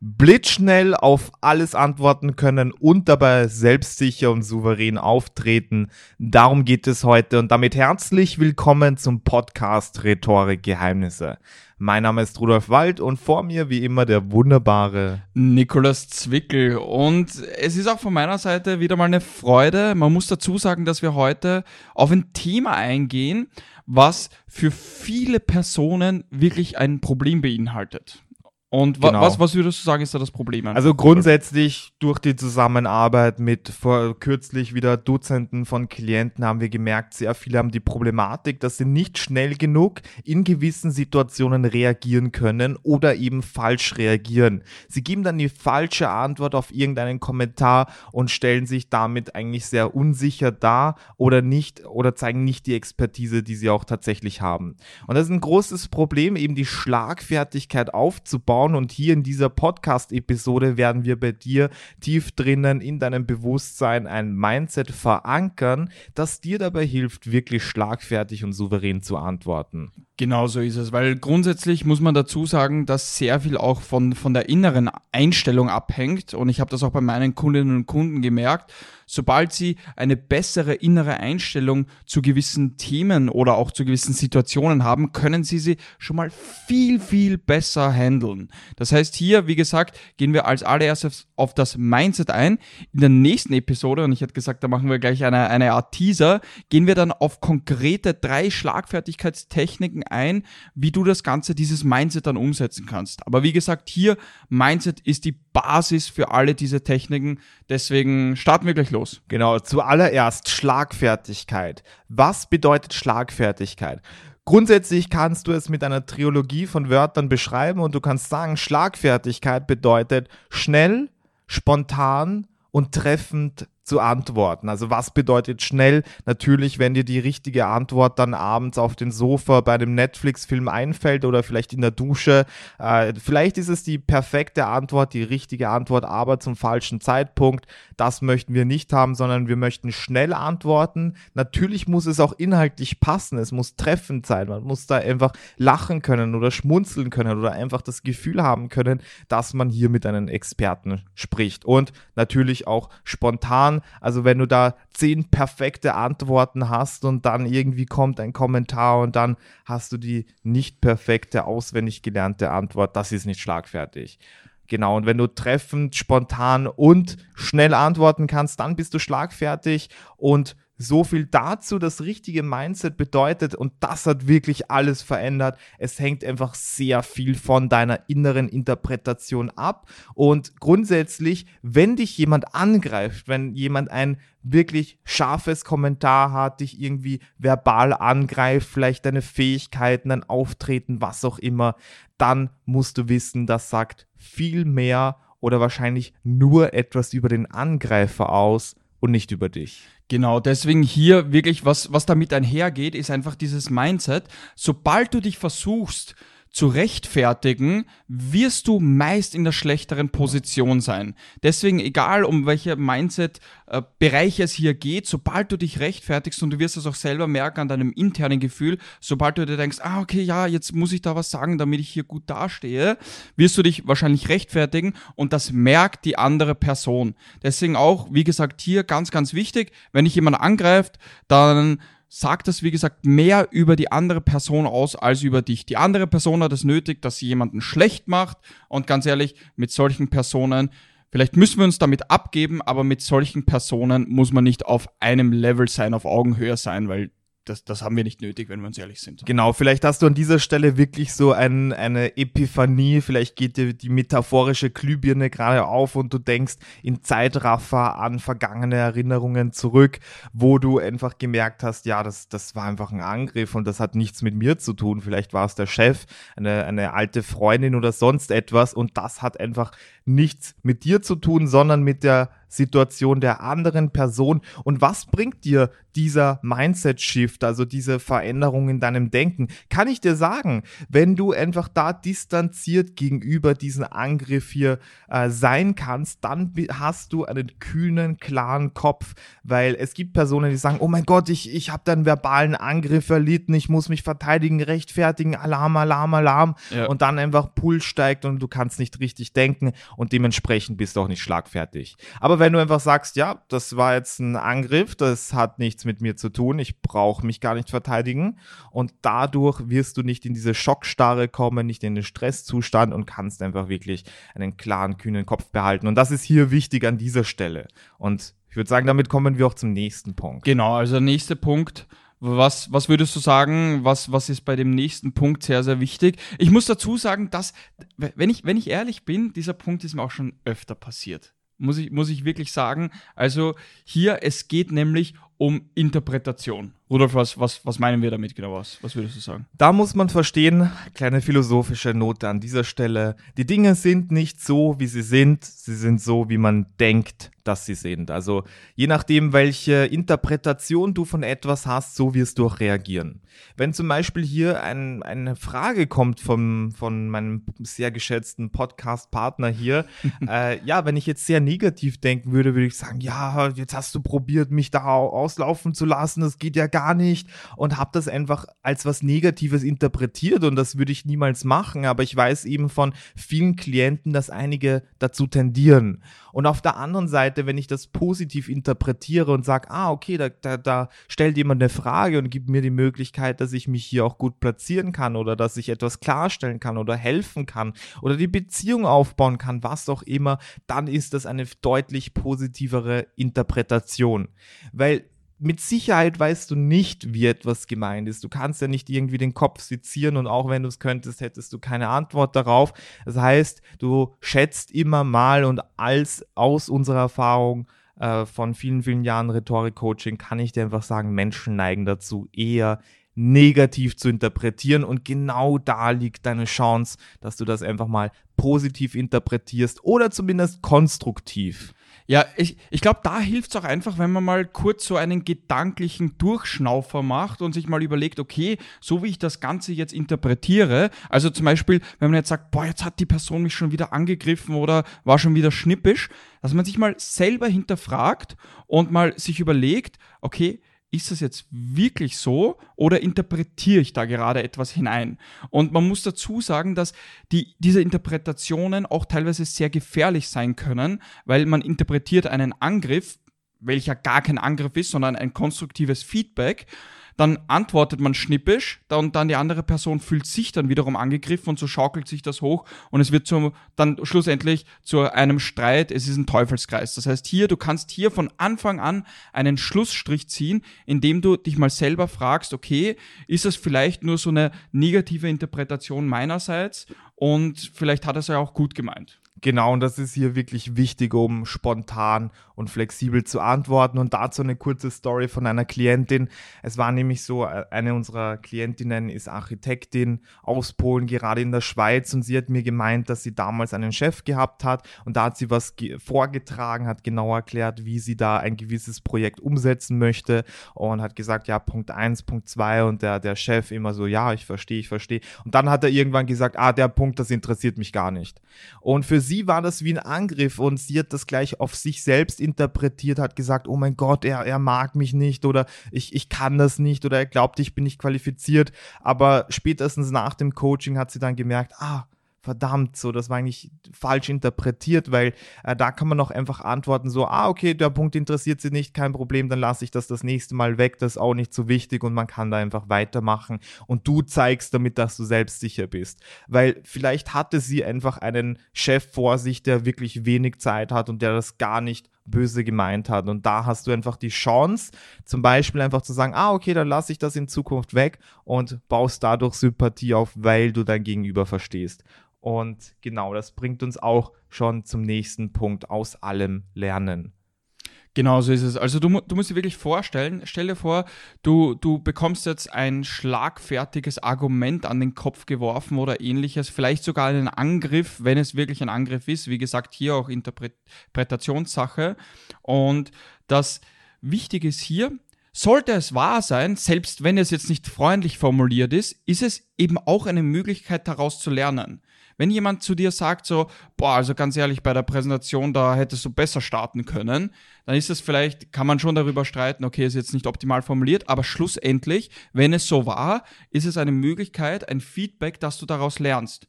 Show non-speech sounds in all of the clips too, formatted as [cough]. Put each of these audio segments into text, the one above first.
blitzschnell auf alles antworten können und dabei selbstsicher und souverän auftreten. Darum geht es heute und damit herzlich willkommen zum Podcast Rhetorik Geheimnisse. Mein Name ist Rudolf Wald und vor mir wie immer der wunderbare Nikolas Zwickel. Und es ist auch von meiner Seite wieder mal eine Freude. Man muss dazu sagen, dass wir heute auf ein Thema eingehen, was für viele Personen wirklich ein Problem beinhaltet. Und wa Genau. was, was würdest du sagen, ist da das Problem? Also grundsätzlich durch die Zusammenarbeit mit vor kürzlich wieder Dutzenden von Klienten haben wir gemerkt, sehr viele haben die Problematik, dass sie nicht schnell genug in gewissen Situationen reagieren können oder eben falsch reagieren. Sie geben dann die falsche Antwort auf irgendeinen Kommentar und stellen sich damit eigentlich sehr unsicher dar oder nicht oder zeigen nicht die Expertise, die sie auch tatsächlich haben. Und das ist ein großes Problem, eben die Schlagfertigkeit aufzubauen. Und hier in dieser Podcast-Episode werden wir bei dir tief drinnen in deinem Bewusstsein ein Mindset verankern, das dir dabei hilft, wirklich schlagfertig und souverän zu antworten. Genau so ist es, weil grundsätzlich muss man dazu sagen, dass sehr viel auch von, von der inneren Einstellung abhängt und ich habe das auch bei meinen Kundinnen und Kunden gemerkt, sobald sie eine bessere innere Einstellung zu gewissen Themen oder auch zu gewissen Situationen haben, können sie sie schon mal viel, viel besser handeln. Das heißt, hier, wie gesagt, gehen wir als allererstes auf das Mindset ein. In der nächsten Episode, und ich hätte gesagt, da machen wir gleich eine, eine Art Teaser, gehen wir dann auf konkrete drei Schlagfertigkeitstechniken ein, wie du das Ganze, dieses Mindset dann umsetzen kannst. Aber wie gesagt, hier, Mindset ist die Basis für alle diese Techniken. Deswegen starten wir gleich los. Genau, zuallererst Schlagfertigkeit. Was bedeutet Schlagfertigkeit? Grundsätzlich kannst du es mit einer Trilogie von Wörtern beschreiben und du kannst sagen, Schlagfertigkeit bedeutet schnell, spontan und treffend zu antworten. Also was bedeutet schnell? Natürlich, wenn dir die richtige Antwort dann abends auf den Sofa bei einem Netflix-Film einfällt oder vielleicht in der Dusche. Äh, vielleicht ist es die perfekte Antwort, die richtige Antwort, aber zum falschen Zeitpunkt. Das möchten wir nicht haben, sondern wir möchten schnell antworten. Natürlich muss es auch inhaltlich passen. Es muss treffend sein. Man muss da einfach lachen können oder schmunzeln können oder einfach das Gefühl haben können, dass man hier mit einem Experten spricht. Und natürlich auch spontan also wenn du da zehn perfekte Antworten hast und dann irgendwie kommt ein Kommentar und dann hast du die nicht perfekte, auswendig gelernte Antwort, das ist nicht schlagfertig. Genau, und wenn du treffend, spontan und schnell antworten kannst, dann bist du schlagfertig und so viel dazu, das richtige Mindset bedeutet, und das hat wirklich alles verändert. Es hängt einfach sehr viel von deiner inneren Interpretation ab. Und grundsätzlich, wenn dich jemand angreift, wenn jemand ein wirklich scharfes Kommentar hat, dich irgendwie verbal angreift, vielleicht deine Fähigkeiten, dein Auftreten, was auch immer, dann musst du wissen, das sagt viel mehr oder wahrscheinlich nur etwas über den Angreifer aus und nicht über dich. Genau, deswegen hier wirklich, was, was damit einhergeht, ist einfach dieses Mindset. Sobald du dich versuchst zu rechtfertigen, wirst du meist in der schlechteren Position sein. Deswegen, egal um welche Mindset-Bereiche es hier geht, sobald du dich rechtfertigst und du wirst es auch selber merken an deinem internen Gefühl, sobald du dir denkst, ah, okay, ja, jetzt muss ich da was sagen, damit ich hier gut dastehe, wirst du dich wahrscheinlich rechtfertigen und das merkt die andere Person. Deswegen auch, wie gesagt, hier ganz, ganz wichtig, wenn dich jemand angreift, dann sagt das, wie gesagt, mehr über die andere Person aus als über dich. Die andere Person hat es nötig, dass sie jemanden schlecht macht. Und ganz ehrlich, mit solchen Personen, vielleicht müssen wir uns damit abgeben, aber mit solchen Personen muss man nicht auf einem Level sein, auf Augenhöhe sein, weil das, das haben wir nicht nötig, wenn wir uns ehrlich sind. Genau, vielleicht hast du an dieser Stelle wirklich so ein, eine Epiphanie, vielleicht geht dir die metaphorische Glühbirne gerade auf und du denkst in Zeitraffer an vergangene Erinnerungen zurück, wo du einfach gemerkt hast, ja, das, das war einfach ein Angriff und das hat nichts mit mir zu tun. Vielleicht war es der Chef, eine, eine alte Freundin oder sonst etwas und das hat einfach nichts mit dir zu tun, sondern mit der Situation der anderen Person und was bringt dir dieser Mindset-Shift, also diese Veränderung in deinem Denken? Kann ich dir sagen, wenn du einfach da distanziert gegenüber diesem Angriff hier äh, sein kannst, dann hast du einen kühnen, klaren Kopf, weil es gibt Personen, die sagen, oh mein Gott, ich, ich habe da einen verbalen Angriff erlitten, ich muss mich verteidigen, rechtfertigen, Alarm, Alarm, Alarm ja. und dann einfach Puls steigt und du kannst nicht richtig denken und dementsprechend bist du auch nicht schlagfertig. Aber wenn du einfach sagst, ja, das war jetzt ein Angriff, das hat nichts mit mir zu tun, ich brauche mich gar nicht verteidigen und dadurch wirst du nicht in diese Schockstarre kommen, nicht in den Stresszustand und kannst einfach wirklich einen klaren, kühnen Kopf behalten. Und das ist hier wichtig an dieser Stelle. Und ich würde sagen, damit kommen wir auch zum nächsten Punkt. Genau, also der nächste Punkt, was, was würdest du sagen, was, was ist bei dem nächsten Punkt sehr, sehr wichtig? Ich muss dazu sagen, dass, wenn ich, wenn ich ehrlich bin, dieser Punkt ist mir auch schon öfter passiert. Muss ich, muss ich wirklich sagen. Also hier, es geht nämlich um Interpretation. Rudolf, was, was, was meinen wir damit genau? Was, was würdest du sagen? Da muss man verstehen, kleine philosophische Note an dieser Stelle. Die Dinge sind nicht so, wie sie sind, sie sind so, wie man denkt, dass sie sind. Also je nachdem, welche Interpretation du von etwas hast, so wirst du auch reagieren. Wenn zum Beispiel hier ein, eine Frage kommt vom, von meinem sehr geschätzten Podcast-Partner hier, [laughs] äh, ja, wenn ich jetzt sehr negativ denken würde, würde ich sagen, ja, jetzt hast du probiert, mich da auslaufen zu lassen, das geht ja gar nicht und habe das einfach als was Negatives interpretiert und das würde ich niemals machen, aber ich weiß eben von vielen Klienten, dass einige dazu tendieren. Und auf der anderen Seite, wenn ich das positiv interpretiere und sage, ah, okay, da, da, da stellt jemand eine Frage und gibt mir die Möglichkeit, dass ich mich hier auch gut platzieren kann oder dass ich etwas klarstellen kann oder helfen kann oder die Beziehung aufbauen kann, was auch immer, dann ist das eine deutlich positivere Interpretation. Weil mit Sicherheit weißt du nicht, wie etwas gemeint ist. Du kannst ja nicht irgendwie den Kopf sezieren und auch wenn du es könntest, hättest du keine Antwort darauf. Das heißt, du schätzt immer mal und als aus unserer Erfahrung äh, von vielen, vielen Jahren Rhetorik-Coaching kann ich dir einfach sagen, Menschen neigen dazu, eher negativ zu interpretieren und genau da liegt deine Chance, dass du das einfach mal positiv interpretierst oder zumindest konstruktiv. Ja, ich, ich glaube, da hilft es auch einfach, wenn man mal kurz so einen gedanklichen Durchschnaufer macht und sich mal überlegt, okay, so wie ich das Ganze jetzt interpretiere, also zum Beispiel, wenn man jetzt sagt, boah, jetzt hat die Person mich schon wieder angegriffen oder war schon wieder schnippisch, dass man sich mal selber hinterfragt und mal sich überlegt, okay, ist das jetzt wirklich so oder interpretiere ich da gerade etwas hinein? Und man muss dazu sagen, dass die, diese Interpretationen auch teilweise sehr gefährlich sein können, weil man interpretiert einen Angriff, welcher gar kein Angriff ist, sondern ein konstruktives Feedback dann antwortet man schnippisch und dann die andere Person fühlt sich dann wiederum angegriffen und so schaukelt sich das hoch und es wird zum, dann schlussendlich zu einem Streit, es ist ein Teufelskreis. Das heißt hier, du kannst hier von Anfang an einen Schlussstrich ziehen, indem du dich mal selber fragst, okay, ist das vielleicht nur so eine negative Interpretation meinerseits und vielleicht hat er es ja auch gut gemeint. Genau, und das ist hier wirklich wichtig, um spontan und flexibel zu antworten. Und dazu eine kurze Story von einer Klientin. Es war nämlich so, äh, eine unserer Klientinnen ist Architektin aus Polen, gerade in der Schweiz. Und sie hat mir gemeint, dass sie damals einen Chef gehabt hat. Und da hat sie was vorgetragen, hat genau erklärt, wie sie da ein gewisses Projekt umsetzen möchte. Und hat gesagt, ja, Punkt 1, Punkt 2. Und der, der Chef immer so, ja, ich verstehe, ich verstehe. Und dann hat er irgendwann gesagt, ah, der Punkt, das interessiert mich gar nicht. Und für sie war das wie ein Angriff und sie hat das gleich auf sich selbst interpretiert, hat gesagt, oh mein Gott, er, er mag mich nicht oder ich, ich kann das nicht oder er glaubt, ich bin nicht qualifiziert. Aber spätestens nach dem Coaching hat sie dann gemerkt, ah, verdammt, so, das war eigentlich falsch interpretiert, weil äh, da kann man auch einfach antworten, so, ah, okay, der Punkt interessiert sie nicht, kein Problem, dann lasse ich das das nächste Mal weg, das ist auch nicht so wichtig und man kann da einfach weitermachen und du zeigst damit, dass du selbstsicher bist, weil vielleicht hatte sie einfach einen Chef vor sich, der wirklich wenig Zeit hat und der das gar nicht böse gemeint hat. Und da hast du einfach die Chance, zum Beispiel einfach zu sagen, ah, okay, dann lasse ich das in Zukunft weg und baust dadurch Sympathie auf, weil du dein Gegenüber verstehst. Und genau, das bringt uns auch schon zum nächsten Punkt aus allem Lernen. Genau so ist es. Also du, du musst dir wirklich vorstellen, stell dir vor, du, du bekommst jetzt ein schlagfertiges Argument an den Kopf geworfen oder ähnliches, vielleicht sogar einen Angriff, wenn es wirklich ein Angriff ist. Wie gesagt, hier auch Interpretationssache. Und das Wichtige ist hier, sollte es wahr sein, selbst wenn es jetzt nicht freundlich formuliert ist, ist es eben auch eine Möglichkeit daraus zu lernen. Wenn jemand zu dir sagt so, boah, also ganz ehrlich, bei der Präsentation, da hättest du besser starten können, dann ist es vielleicht, kann man schon darüber streiten, okay, ist jetzt nicht optimal formuliert, aber schlussendlich, wenn es so war, ist es eine Möglichkeit, ein Feedback, dass du daraus lernst.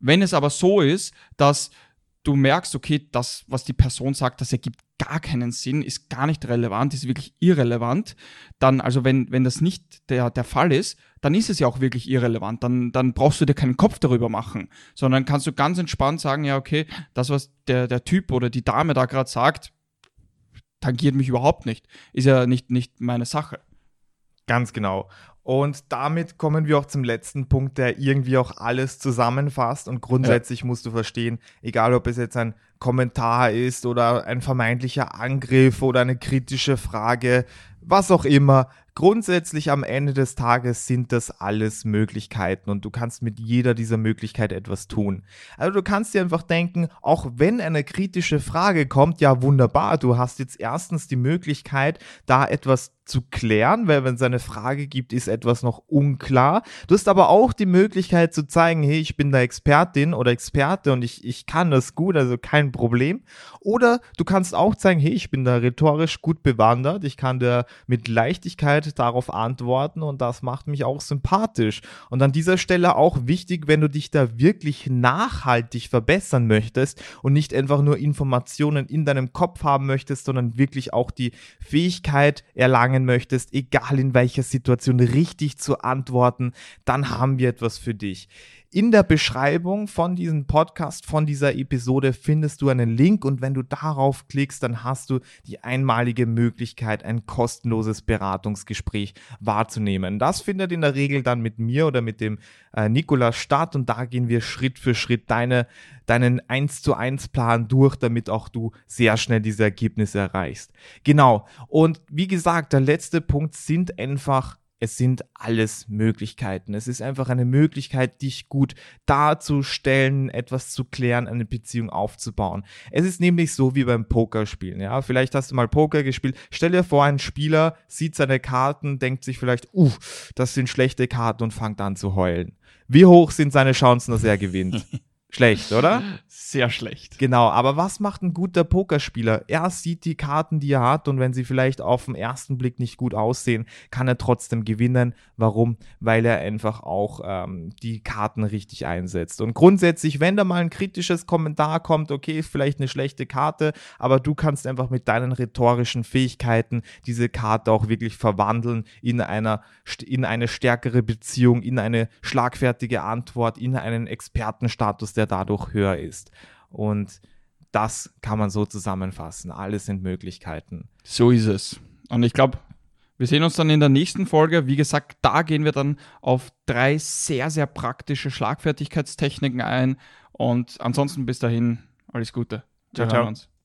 Wenn es aber so ist, dass du merkst, okay, das, was die Person sagt, das ergibt gar keinen Sinn, ist gar nicht relevant, ist wirklich irrelevant, dann, also wenn, wenn das nicht der, der Fall ist, dann ist es ja auch wirklich irrelevant. Dann, dann brauchst du dir keinen Kopf darüber machen, sondern kannst du ganz entspannt sagen, ja, okay, das, was der, der Typ oder die Dame da gerade sagt, tangiert mich überhaupt nicht. Ist ja nicht, nicht meine Sache. Ganz genau. Und damit kommen wir auch zum letzten Punkt, der irgendwie auch alles zusammenfasst. Und grundsätzlich ja. musst du verstehen, egal ob es jetzt ein Kommentar ist oder ein vermeintlicher Angriff oder eine kritische Frage, was auch immer, grundsätzlich am Ende des Tages sind das alles Möglichkeiten und du kannst mit jeder dieser Möglichkeit etwas tun. Also du kannst dir einfach denken, auch wenn eine kritische Frage kommt, ja wunderbar, du hast jetzt erstens die Möglichkeit, da etwas zu klären, weil wenn es eine Frage gibt, ist etwas noch unklar. Du hast aber auch die Möglichkeit zu zeigen, hey, ich bin da Expertin oder Experte und ich, ich kann das gut, also kein Problem. Oder du kannst auch zeigen, hey, ich bin da rhetorisch gut bewandert, ich kann da mit Leichtigkeit darauf antworten und das macht mich auch sympathisch. Und an dieser Stelle auch wichtig, wenn du dich da wirklich nachhaltig verbessern möchtest und nicht einfach nur Informationen in deinem Kopf haben möchtest, sondern wirklich auch die Fähigkeit erlangen möchtest, egal in welcher Situation richtig zu antworten, dann haben wir etwas für dich. In der Beschreibung von diesem Podcast, von dieser Episode findest du einen Link und wenn du darauf klickst, dann hast du die einmalige Möglichkeit, ein kostenloses Beratungsgespräch wahrzunehmen. Das findet in der Regel dann mit mir oder mit dem äh, Nikolas statt und da gehen wir Schritt für Schritt deine, deinen 1 zu 1 Plan durch, damit auch du sehr schnell diese Ergebnisse erreichst. Genau. Und wie gesagt, der letzte Punkt sind einfach es sind alles Möglichkeiten. Es ist einfach eine Möglichkeit, dich gut darzustellen, etwas zu klären, eine Beziehung aufzubauen. Es ist nämlich so wie beim Pokerspielen. Ja, vielleicht hast du mal Poker gespielt. Stell dir vor, ein Spieler sieht seine Karten, denkt sich vielleicht, uh, das sind schlechte Karten und fängt an zu heulen. Wie hoch sind seine Chancen, dass er gewinnt? [laughs] Schlecht, oder? Sehr schlecht. Genau, aber was macht ein guter Pokerspieler? Er sieht die Karten, die er hat und wenn sie vielleicht auf den ersten Blick nicht gut aussehen, kann er trotzdem gewinnen. Warum? Weil er einfach auch ähm, die Karten richtig einsetzt. Und grundsätzlich, wenn da mal ein kritisches Kommentar kommt, okay, ist vielleicht eine schlechte Karte, aber du kannst einfach mit deinen rhetorischen Fähigkeiten diese Karte auch wirklich verwandeln in, einer, in eine stärkere Beziehung, in eine schlagfertige Antwort, in einen Expertenstatus, der dadurch höher ist. Und das kann man so zusammenfassen. Alles sind Möglichkeiten. So ist es. Und ich glaube, wir sehen uns dann in der nächsten Folge. Wie gesagt, da gehen wir dann auf drei sehr, sehr praktische Schlagfertigkeitstechniken ein. Und ansonsten bis dahin alles Gute. Ciao, ciao.